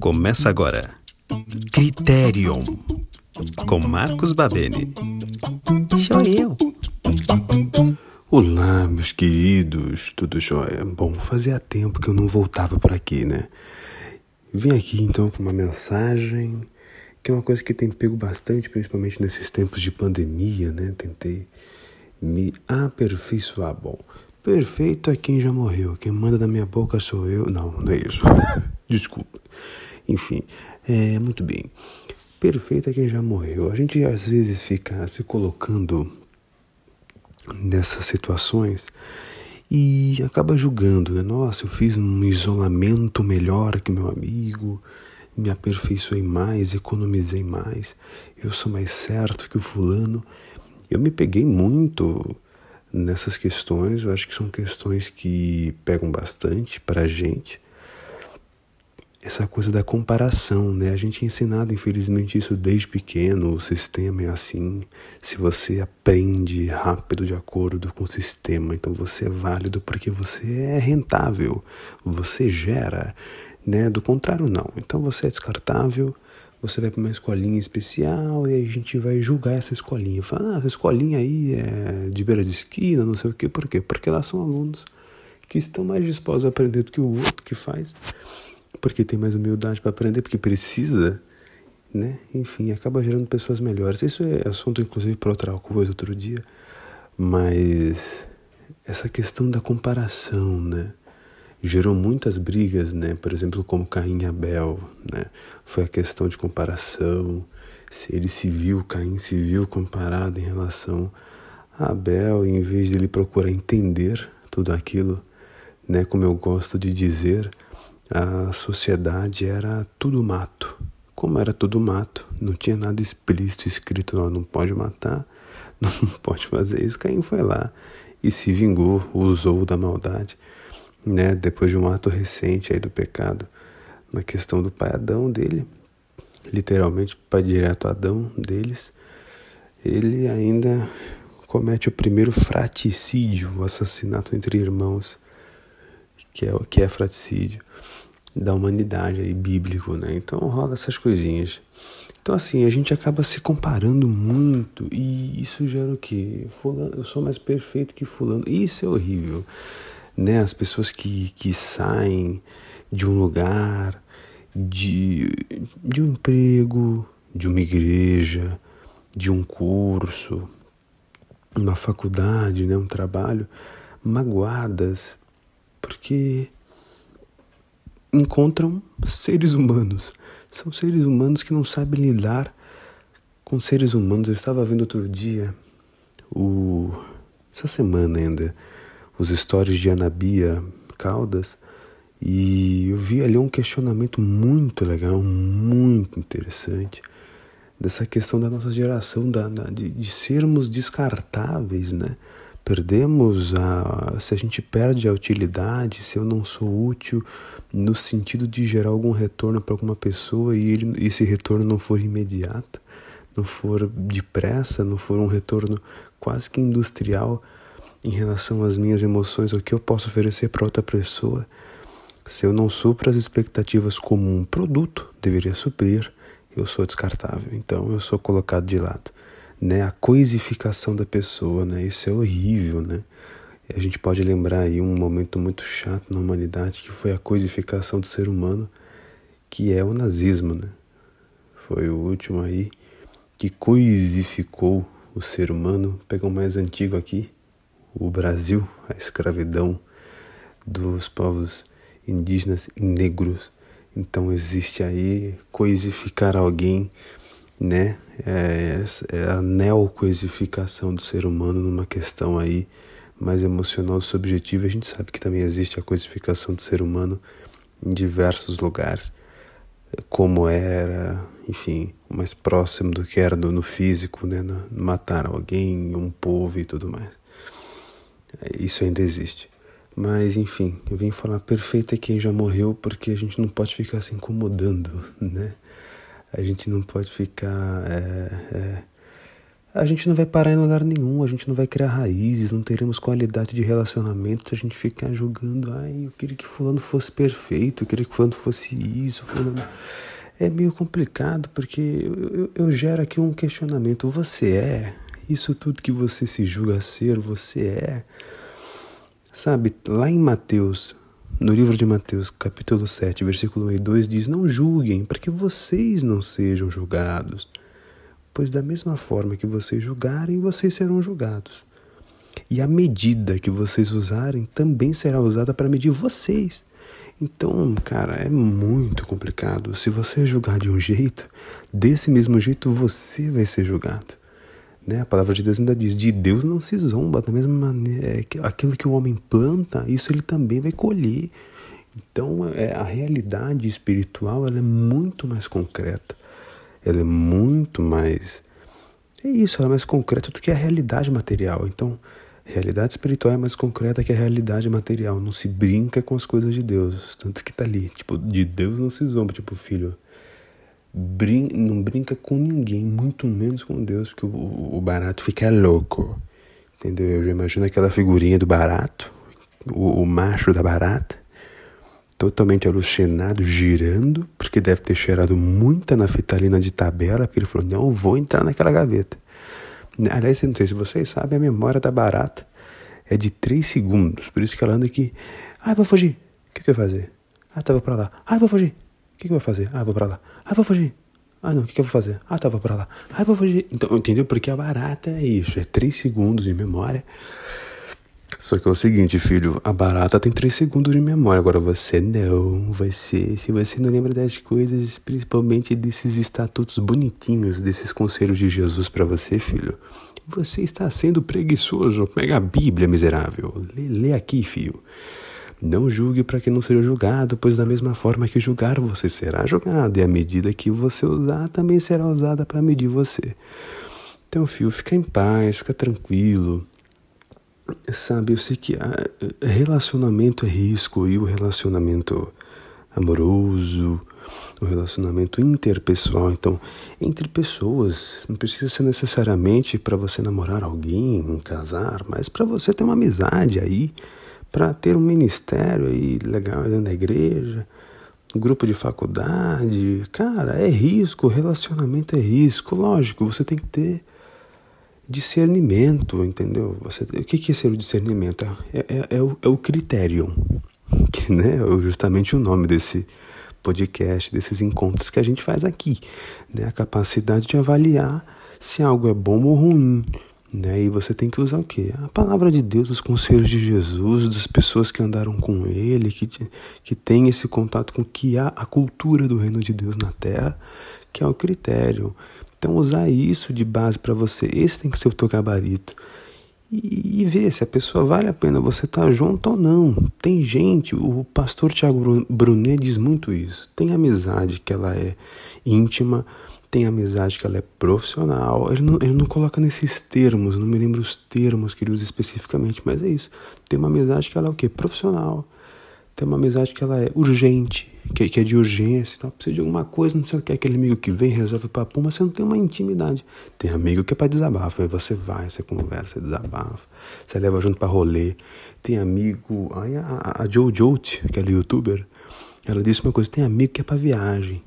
Começa agora. Criterion. Com Marcos Babene. Sou eu. Olá, meus queridos, tudo jóia? Bom, fazia tempo que eu não voltava por aqui, né? Vim aqui então com uma mensagem que é uma coisa que tem pego bastante, principalmente nesses tempos de pandemia, né? Tentei me aperfeiçoar. Bom, perfeito é quem já morreu, quem manda na minha boca sou eu. Não, não é isso. Desculpa. Enfim, é muito bem. Perfeito é quem já morreu. A gente às vezes fica se colocando nessas situações e acaba julgando, né? Nossa, eu fiz um isolamento melhor que meu amigo, me aperfeiçoei mais, economizei mais, eu sou mais certo que o fulano. Eu me peguei muito nessas questões, eu acho que são questões que pegam bastante para a gente essa coisa da comparação, né? A gente é ensinado, infelizmente, isso desde pequeno. O sistema é assim. Se você aprende rápido de acordo com o sistema, então você é válido porque você é rentável, você gera, né? Do contrário, não. Então você é descartável. Você vai para uma escolinha especial e a gente vai julgar essa escolinha. Fala, ah, essa escolinha aí é de beira de esquina, não sei o quê. Por quê? Porque lá são alunos que estão mais dispostos a aprender do que o outro que faz porque tem mais humildade para aprender, porque precisa, né? Enfim, acaba gerando pessoas melhores. Isso é assunto, inclusive, para outra coisa outro dia, mas essa questão da comparação, né? Gerou muitas brigas, né? Por exemplo, como Caim e Abel, né? Foi a questão de comparação, se ele se viu, Caim se viu comparado em relação a Abel, em vez de ele procurar entender tudo aquilo, né? Como eu gosto de dizer, a sociedade era tudo mato. Como era tudo mato, não tinha nada explícito escrito, não, pode matar, não pode fazer isso. Caim foi lá e se vingou, usou da maldade, né? Depois de um ato recente aí do pecado, na questão do pai Adão dele, literalmente pai direto Adão deles, ele ainda comete o primeiro fraticídio, o assassinato entre irmãos, que é, que é fraticídio da humanidade aí, bíblico, né? Então rola essas coisinhas. Então assim, a gente acaba se comparando muito e isso gera o quê? Fulano, eu sou mais perfeito que fulano. Isso é horrível, né? As pessoas que, que saem de um lugar, de, de um emprego, de uma igreja, de um curso, uma faculdade, né? Um trabalho, magoadas, porque encontram seres humanos. São seres humanos que não sabem lidar com seres humanos. Eu estava vendo outro dia, o, essa semana ainda, os stories de Anabia Caldas e eu vi ali um questionamento muito legal, muito interessante dessa questão da nossa geração, da, de, de sermos descartáveis, né? Perdemos a. Se a gente perde a utilidade, se eu não sou útil no sentido de gerar algum retorno para alguma pessoa e ele, esse retorno não for imediato, não for depressa, não for um retorno quase que industrial em relação às minhas emoções, o que eu posso oferecer para outra pessoa, se eu não supro as expectativas como um produto deveria suprir, eu sou descartável, então eu sou colocado de lado né, a coisificação da pessoa, né? Isso é horrível, né? A gente pode lembrar aí um momento muito chato na humanidade que foi a coisificação do ser humano, que é o nazismo, né? Foi o último aí que coisificou o ser humano. Pegar o mais antigo aqui, o Brasil, a escravidão dos povos indígenas negros. Então existe aí coisificar alguém né? É, é a neocoisificação do ser humano numa questão aí mais emocional subjetiva. A gente sabe que também existe a coisificação do ser humano em diversos lugares, como era, enfim, mais próximo do que era do, no físico, né? No, matar alguém, um povo e tudo mais. É, isso ainda existe. Mas enfim, eu vim falar perfeito é quem já morreu porque a gente não pode ficar se incomodando, né? A gente não pode ficar é, é, a gente não vai parar em lugar nenhum, a gente não vai criar raízes, não teremos qualidade de relacionamento se a gente ficar julgando, ai, eu queria que fulano fosse perfeito, eu queria que fulano fosse isso, fulano... É meio complicado porque eu, eu, eu gero aqui um questionamento. Você é? Isso tudo que você se julga ser, você é? Sabe, lá em Mateus, no livro de Mateus, capítulo 7, versículo 1 e 2, diz: Não julguem, para que vocês não sejam julgados pois da mesma forma que vocês julgarem, vocês serão julgados. E a medida que vocês usarem também será usada para medir vocês. Então, cara, é muito complicado. Se você julgar de um jeito, desse mesmo jeito você vai ser julgado. Né? A palavra de Deus ainda diz: de Deus não se zomba. Da mesma maneira, é aquilo que o homem planta, isso ele também vai colher. Então, é, a realidade espiritual ela é muito mais concreta ela é muito mais. É isso, ela é mais concreta do que a realidade material. Então, a realidade espiritual é mais concreta que a realidade material. Não se brinca com as coisas de Deus. Tanto que tá ali. Tipo, de Deus não se zomba. Tipo, filho, brin não brinca com ninguém, muito menos com Deus, porque o, o barato fica louco. Entendeu? Eu já imagino aquela figurinha do barato, o, o macho da barata totalmente alucinado, girando, porque deve ter cheirado muita naftalina de tabela, porque ele falou, não vou entrar naquela gaveta. Aliás, não sei se vocês sabem, a memória da barata é de 3 segundos, por isso que ela anda aqui, ah, vou fugir, o que, que eu vou fazer? Ah, tava pra lá, ah, vou fugir, o que, que eu vou fazer? Ah, vou pra lá, ah, vou fugir, ah, não, o que, que eu vou fazer? Ah, tava pra lá, ah, vou fugir. Então, entendeu? Porque a barata é isso, é 3 segundos de memória. Só que é o seguinte, filho, a barata tem 3 segundos de memória, agora você não. Você, se você não lembra das coisas, principalmente desses estatutos bonitinhos, desses conselhos de Jesus para você, filho, você está sendo preguiçoso. Pega a Bíblia, miserável. Lê, lê aqui, filho. Não julgue para que não seja julgado, pois da mesma forma que julgar, você será julgado, e a medida que você usar também será usada para medir você. Então, filho, fica em paz, fica tranquilo. Sabe, eu sei que relacionamento é risco e o relacionamento amoroso, o relacionamento interpessoal. Então, entre pessoas, não precisa ser necessariamente para você namorar alguém, casar, mas para você ter uma amizade aí, para ter um ministério aí legal dentro da igreja, um grupo de faculdade. Cara, é risco, relacionamento é risco. Lógico, você tem que ter discernimento, entendeu? Você, o que, é ser o discernimento? É, é, é, o, é o critério, que né, é justamente o nome desse podcast, desses encontros que a gente faz aqui. Né? A capacidade de avaliar se algo é bom ou ruim. Né? E você tem que usar o quê? A palavra de Deus, os conselhos de Jesus, das pessoas que andaram com Ele, que, que tem esse contato com que há a cultura do reino de Deus na terra, que é o critério. Então, usar isso de base para você, esse tem que ser o teu gabarito. E, ver se a pessoa vale a pena você estar tá junto ou não. Tem gente, o pastor Tiago Brunet diz muito isso. Tem amizade que ela é íntima, tem amizade que ela é profissional. Ele não, ele não coloca nesses termos, não me lembro os termos que ele usa especificamente, mas é isso. Tem uma amizade que ela é o quê? Profissional. Tem uma amizade que ela é urgente, que, que é de urgência, tal, precisa de alguma coisa, não sei o que, aquele amigo que vem, resolve o papo, mas você não tem uma intimidade. Tem amigo que é para desabafo, aí você vai, você conversa, desabafa, você leva junto para rolê. Tem amigo, aí a, a Joe Jote, aquela youtuber, ela disse uma coisa, tem amigo que é para viagem.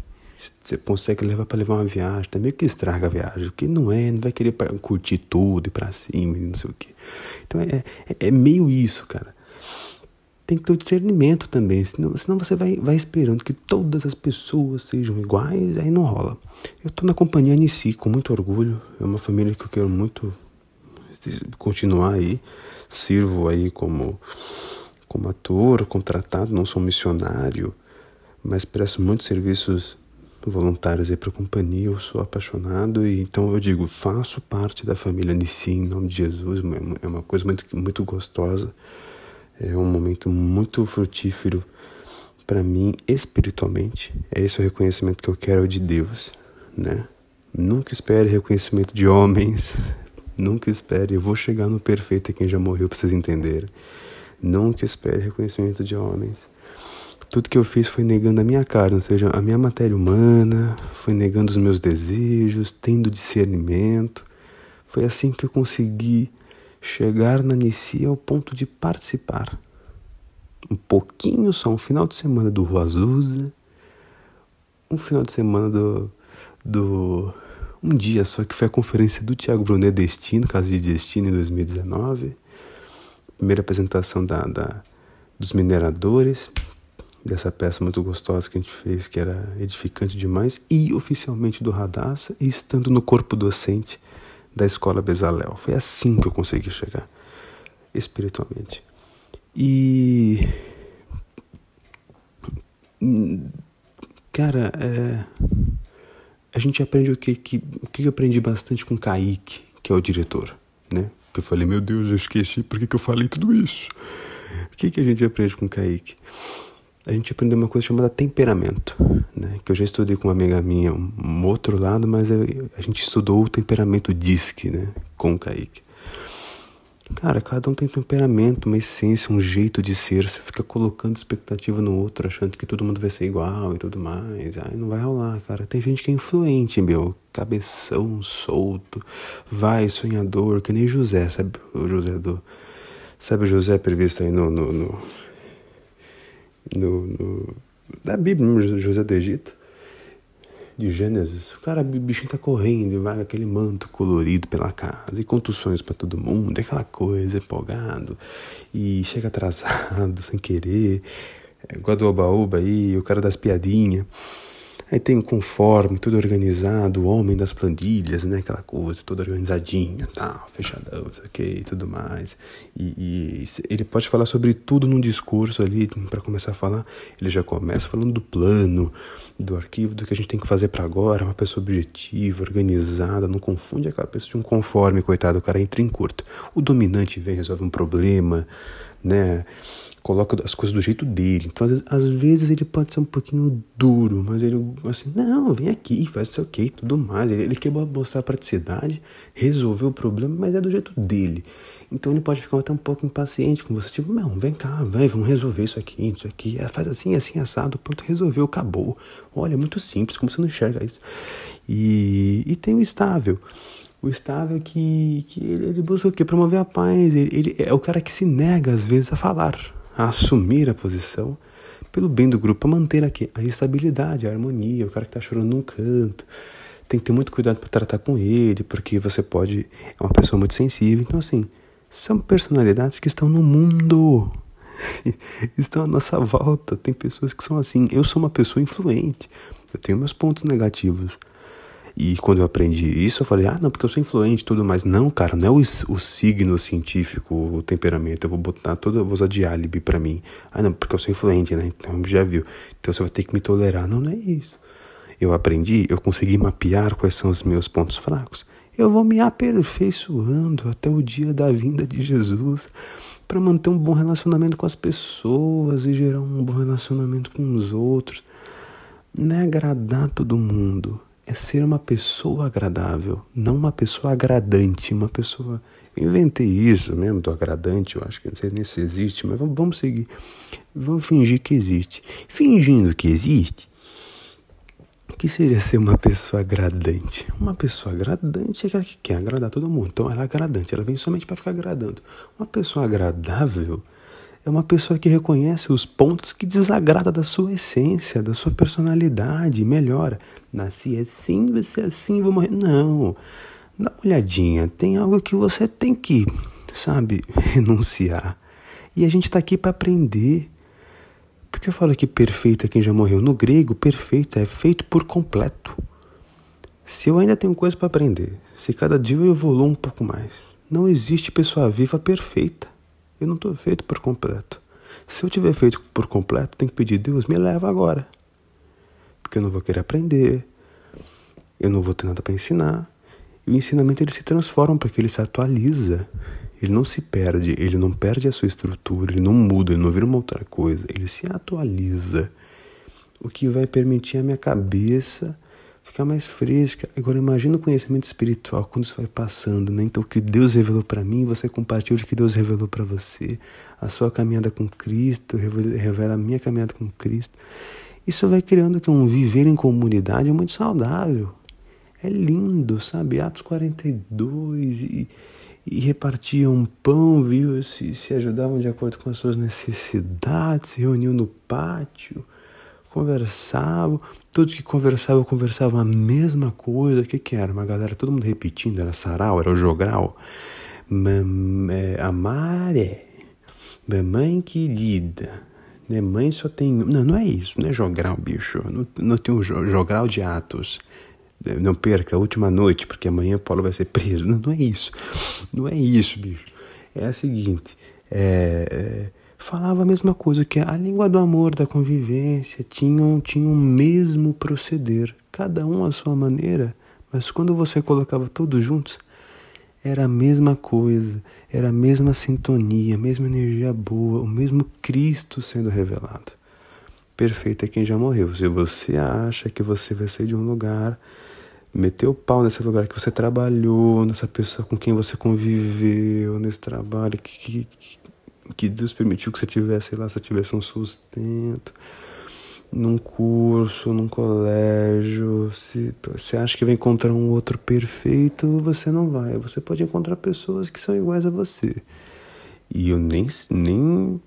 Você consegue levar para levar uma viagem, tem amigo que estraga a viagem, porque não é, não vai querer curtir tudo e para cima, não sei o que. Então é, é, é meio isso, cara tem que ter o discernimento também, senão, senão você vai, vai esperando que todas as pessoas sejam iguais, aí não rola. Eu estou na companhia Anici com muito orgulho, é uma família que eu quero muito continuar aí, sirvo aí como, como ator, contratado, não sou missionário, mas presto muitos serviços voluntários aí para a companhia, eu sou apaixonado e então eu digo, faço parte da família Nissi em nome de Jesus, é uma coisa muito, muito gostosa. É um momento muito frutífero para mim espiritualmente. É esse o reconhecimento que eu quero de Deus, né? Nunca espere reconhecimento de homens. Nunca espere, eu vou chegar no perfeito a quem já morreu para vocês entenderem. Nunca espere reconhecimento de homens. Tudo que eu fiz foi negando a minha carne, ou seja, a minha matéria humana, foi negando os meus desejos, tendo discernimento, Foi assim que eu consegui chegar na Nicia ao ponto de participar. Um pouquinho só, um final de semana do Rua Azusa, um final de semana do, do. Um dia só que foi a conferência do Tiago Brunet Destino, caso de Destino, em 2019. Primeira apresentação da, da, dos mineradores, dessa peça muito gostosa que a gente fez, que era edificante demais, e oficialmente do Radassa, e estando no corpo docente da Escola Bezalel. Foi assim que eu consegui chegar espiritualmente. E. Cara, é, a gente aprende o que, que, o que eu aprendi bastante com o Kaique, que é o diretor, né? Que eu falei, meu Deus, eu esqueci por que, que eu falei tudo isso. O que, que a gente aprende com o Kaique? A gente aprendeu uma coisa chamada temperamento, né? Que eu já estudei com uma amiga minha, um outro lado, mas a gente estudou o temperamento DISC, né? Com o Kaique. Cara, cada um tem temperamento, uma essência, um jeito de ser. Você fica colocando expectativa no outro, achando que todo mundo vai ser igual e tudo mais. Aí não vai rolar, cara. Tem gente que é influente, meu. Cabeção, solto, vai, sonhador, que nem José, sabe? O José do. Sabe o José previsto aí no. no, no, no, no Bíblia, José do Egito? de Gênesis, o cara, o bichinho tá correndo, vai aquele manto colorido pela casa, e contusões para todo mundo, aquela coisa, empolgado, e chega atrasado, sem querer, é, igual do Oba-Oba aí, o cara das piadinhas. Aí tem o conforme, tudo organizado, o homem das planilhas, né? Aquela coisa, toda organizadinha, tal, fechadão, isso aqui e tudo mais. E, e, ele pode falar sobre tudo num discurso ali, para começar a falar. Ele já começa falando do plano, do arquivo, do que a gente tem que fazer para agora. Uma pessoa objetiva, organizada, não confunde aquela pessoa de um conforme, coitado, o cara entra em curto. O dominante vem, resolve um problema, né? Coloca as coisas do jeito dele. Então, às vezes, às vezes, ele pode ser um pouquinho duro, mas ele, assim, não, vem aqui, faz isso aqui, tudo mais. Ele, ele quer mostrar praticidade, resolver o problema, mas é do jeito dele. Então, ele pode ficar até um pouco impaciente com você, tipo, não, vem cá, vai, vamos resolver isso aqui, isso aqui. É, faz assim, assim, assado, pronto, resolveu, acabou. Olha, é muito simples, como você não enxerga isso? E, e tem o estável. O estável que, que ele, ele busca o quê? Promover a paz. Ele, ele é o cara que se nega, às vezes, a falar a assumir a posição pelo bem do grupo, para manter aqui a estabilidade, a harmonia, o cara que está chorando num canto. Tem que ter muito cuidado para tratar com ele, porque você pode. É uma pessoa muito sensível. Então, assim, são personalidades que estão no mundo. estão à nossa volta. Tem pessoas que são assim. Eu sou uma pessoa influente. Eu tenho meus pontos negativos. E quando eu aprendi isso, eu falei, ah, não, porque eu sou influente e tudo mais. Não, cara, não é o, o signo científico, o temperamento. Eu vou botar toda, eu vou usar de álibi pra mim. Ah, não, porque eu sou influente, né? Então já viu. Então você vai ter que me tolerar. Não, não é isso. Eu aprendi, eu consegui mapear quais são os meus pontos fracos. Eu vou me aperfeiçoando até o dia da vinda de Jesus para manter um bom relacionamento com as pessoas e gerar um bom relacionamento com os outros. Não é agradar todo mundo é ser uma pessoa agradável, não uma pessoa agradante, uma pessoa. Eu inventei isso mesmo, do agradante, eu acho que não sei nem se existe, mas vamos, vamos seguir. Vamos fingir que existe. Fingindo que existe, o que seria ser uma pessoa agradante? Uma pessoa agradante é aquela que quer agradar todo mundo. Então ela é agradante, ela vem somente para ficar agradando. Uma pessoa agradável é uma pessoa que reconhece os pontos que desagrada da sua essência, da sua personalidade, melhora. Nasci assim, você assim, vou morrer. Não. Dá uma olhadinha, tem algo que você tem que, sabe, renunciar. E a gente está aqui para aprender. Porque eu falo que perfeito é quem já morreu. No grego, perfeito é feito por completo. Se eu ainda tenho coisa para aprender, se cada dia eu evoluo um pouco mais, não existe pessoa viva perfeita. Eu não estou feito por completo. Se eu tiver feito por completo, tem que pedir, Deus, me leva agora. Porque eu não vou querer aprender, eu não vou ter nada para ensinar. E o ensinamento ele se transforma porque ele se atualiza. Ele não se perde, ele não perde a sua estrutura, ele não muda, ele não vira uma outra coisa, ele se atualiza. O que vai permitir a minha cabeça ficar mais fresca. Agora imagina o conhecimento espiritual quando isso vai passando, né? Então o que Deus revelou para mim, você compartilha o que Deus revelou para você. A sua caminhada com Cristo revela a minha caminhada com Cristo. Isso vai criando que um viver em comunidade muito saudável. É lindo, sabe? Atos 42 e, e repartiam pão, viu? Se, se ajudavam de acordo com as suas necessidades, se reuniam no pátio, conversavam. Todos que conversavam, conversavam a mesma coisa. O que, que era? Uma galera, todo mundo repetindo, era sarau, era o jogral. É, Amare, mamãe querida. Né? Mãe só tem. Não, não é isso, não é jogral, bicho. Não, não tem um jogral de atos. Não perca a última noite, porque amanhã Paulo vai ser preso. Não, não é isso. Não é isso, bicho. É a seguinte: é, é, falava a mesma coisa, que a língua do amor, da convivência, tinham, tinham o mesmo proceder, cada um à sua maneira, mas quando você colocava todos juntos, era a mesma coisa, era a mesma sintonia, a mesma energia boa, o mesmo Cristo sendo revelado. Perfeito é quem já morreu. Se você acha que você vai sair de um lugar meter o pau nesse lugar que você trabalhou, nessa pessoa com quem você conviveu, nesse trabalho que, que, que Deus permitiu que você tivesse lá, você tivesse um sustento, num curso, num colégio, se você acha que vai encontrar um outro perfeito, você não vai. Você pode encontrar pessoas que são iguais a você. E eu nem, nem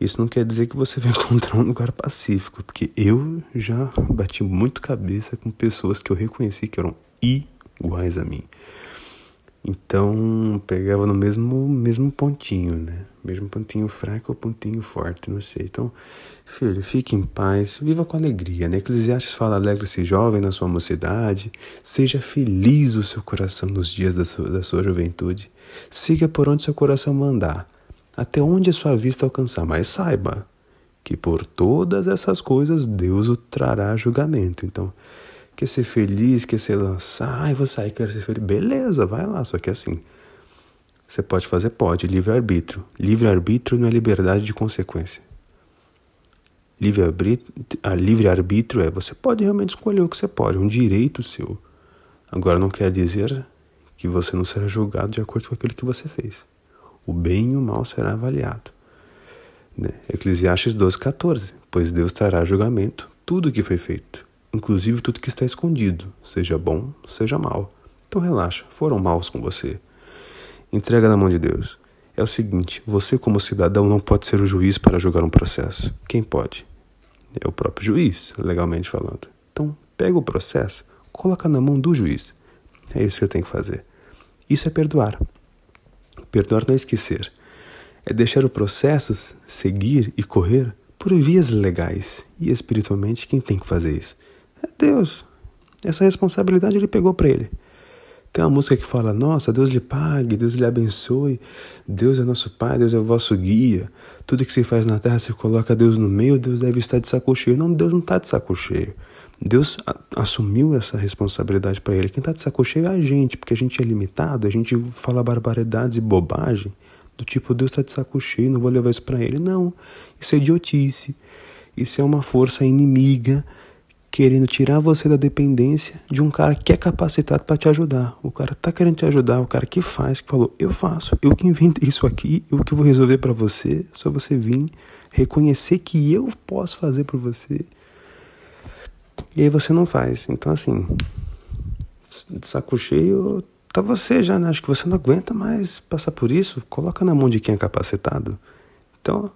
isso não quer dizer que você vai encontrar um lugar pacífico, porque eu já bati muito cabeça com pessoas que eu reconheci que eram iguais a mim. Então, pegava no mesmo mesmo pontinho, né? Mesmo pontinho fraco ou pontinho forte, não sei. Então, filho, fique em paz, viva com alegria, né? Eclesiastes fala, alegre-se jovem na sua mocidade, seja feliz o seu coração nos dias da sua, da sua juventude, siga por onde seu coração mandar até onde a sua vista alcançar, mas saiba que por todas essas coisas Deus o trará julgamento. Então, quer ser feliz, quer ser lançar, ai, vou sair, quero ser feliz, beleza, vai lá, só que assim, você pode fazer, pode, livre-arbítrio. Livre-arbítrio não é liberdade de consequência. Livre-arbítrio livre é você pode realmente escolher o que você pode, é um direito seu. Agora não quer dizer que você não será julgado de acordo com aquilo que você fez o bem e o mal será avaliado. Né? Eclesiastes 12, 14. Pois Deus trará julgamento tudo o que foi feito, inclusive tudo que está escondido, seja bom, seja mal. Então relaxa, foram maus com você. Entrega na mão de Deus. É o seguinte: você, como cidadão, não pode ser o juiz para julgar um processo. Quem pode? É o próprio juiz, legalmente falando. Então, pega o processo, coloca na mão do juiz. É isso que você tem que fazer. Isso é perdoar. Perdoar não é esquecer. É deixar o processo seguir e correr por vias legais. E espiritualmente, quem tem que fazer isso? É Deus. Essa responsabilidade ele pegou para ele. Tem uma música que fala: Nossa, Deus lhe pague, Deus lhe abençoe, Deus é nosso Pai, Deus é o vosso guia. Tudo que se faz na terra, se coloca Deus no meio, Deus deve estar de saco cheio. Não, Deus não está de saco cheio. Deus assumiu essa responsabilidade para ele. Quem está de saco cheio é a gente, porque a gente é limitado, a gente fala barbaridades e bobagem, do tipo, Deus está de saco cheio, não vou levar isso para ele. Não, isso é idiotice. Isso é uma força inimiga querendo tirar você da dependência de um cara que é capacitado para te ajudar. O cara tá querendo te ajudar, o cara que faz, que falou, eu faço, eu que inventei isso aqui, eu que vou resolver para você, só você vir reconhecer que eu posso fazer por você e aí você não faz. Então, assim, de saco cheio, tá você já, né? Acho que você não aguenta mais passar por isso. Coloca na mão de quem é capacitado. Então,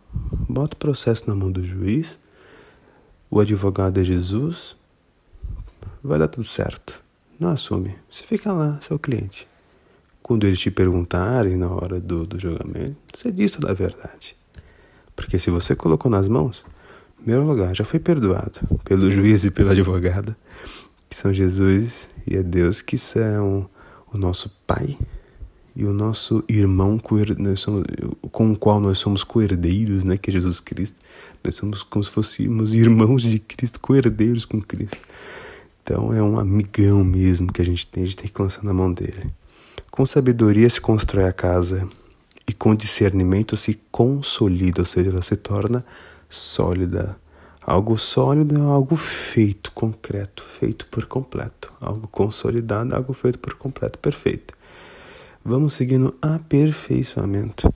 bota o processo na mão do juiz. O advogado é Jesus. Vai dar tudo certo. Não assume. Você fica lá, seu cliente. Quando eles te perguntarem na hora do, do julgamento, você diz toda a verdade. Porque se você colocou nas mãos, primeiro lugar, já foi perdoado pelo juiz e pelo advogado, que são Jesus e é Deus que são o nosso Pai e o nosso irmão com o qual nós somos coerdeiros, né, que é Jesus Cristo. Nós somos como se fôssemos irmãos de Cristo, coerdeiros com Cristo. Então é um amigão mesmo que a gente tem, a gente tem que lançar na mão dele. Com sabedoria se constrói a casa e com discernimento se consolida, ou seja, ela se torna sólida. Algo sólido é algo feito, concreto, feito por completo. Algo consolidado é algo feito por completo, perfeito. Vamos seguir no aperfeiçoamento,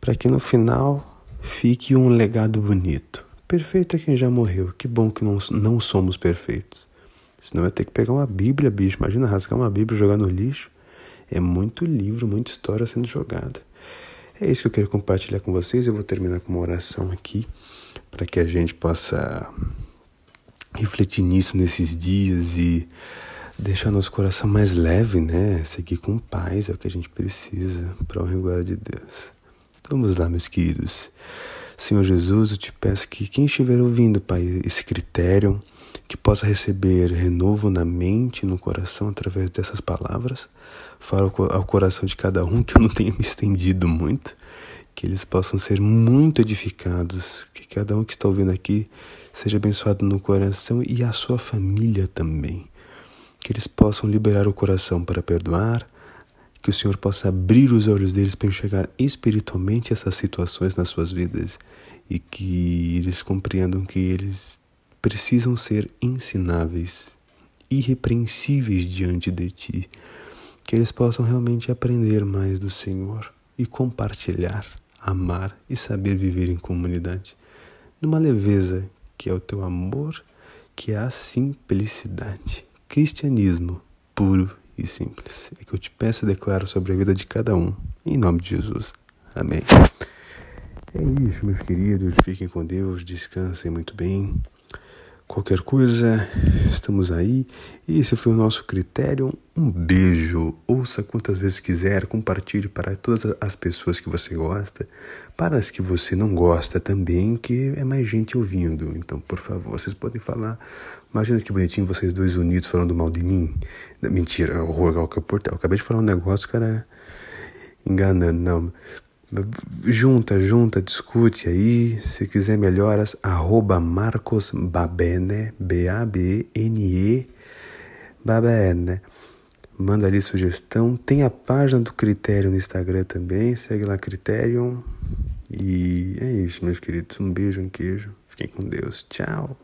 para que no final fique um legado bonito. Perfeito é quem já morreu, que bom que não, não somos perfeitos. Senão vai ter que pegar uma Bíblia, bicho. Imagina rasgar uma Bíblia e jogar no lixo. É muito livro, muita história sendo jogada. É isso que eu quero compartilhar com vocês. Eu vou terminar com uma oração aqui para que a gente possa refletir nisso nesses dias e deixar nosso coração mais leve, né? Seguir com paz é o que a gente precisa para a glória de Deus. Vamos lá, meus queridos. Senhor Jesus, eu te peço que quem estiver ouvindo, Pai, esse critério, que possa receber renovo na mente e no coração através dessas palavras. Fala ao coração de cada um que eu não tenha me estendido muito, que eles possam ser muito edificados, que cada um que está ouvindo aqui seja abençoado no coração e a sua família também. Que eles possam liberar o coração para perdoar, que o Senhor possa abrir os olhos deles para enxergar espiritualmente essas situações nas suas vidas e que eles compreendam que eles precisam ser ensináveis, irrepreensíveis diante de ti, que eles possam realmente aprender mais do Senhor e compartilhar, amar e saber viver em comunidade, numa leveza que é o teu amor, que é a simplicidade. Cristianismo puro e simples. É que eu te peço e declaro sobre a vida de cada um, em nome de Jesus. Amém. É isso, meus queridos. Fiquem com Deus, descansem muito bem. Qualquer coisa, estamos aí. Esse foi o nosso critério. Um beijo. Ouça quantas vezes quiser. Compartilhe para todas as pessoas que você gosta. Para as que você não gosta também, que é mais gente ouvindo. Então, por favor, vocês podem falar. Imagina que bonitinho vocês dois unidos falando mal de mim. Mentira, o Portal. Acabei de falar um negócio, cara, enganando. Não. Junta, junta, discute aí. Se quiser melhoras, arroba Marcos Babene, B-A-B-N-E, Babene. Manda ali sugestão. Tem a página do Critério no Instagram também. Segue lá, Criterion. E é isso, meus queridos. Um beijo, um queijo. Fiquem com Deus. Tchau.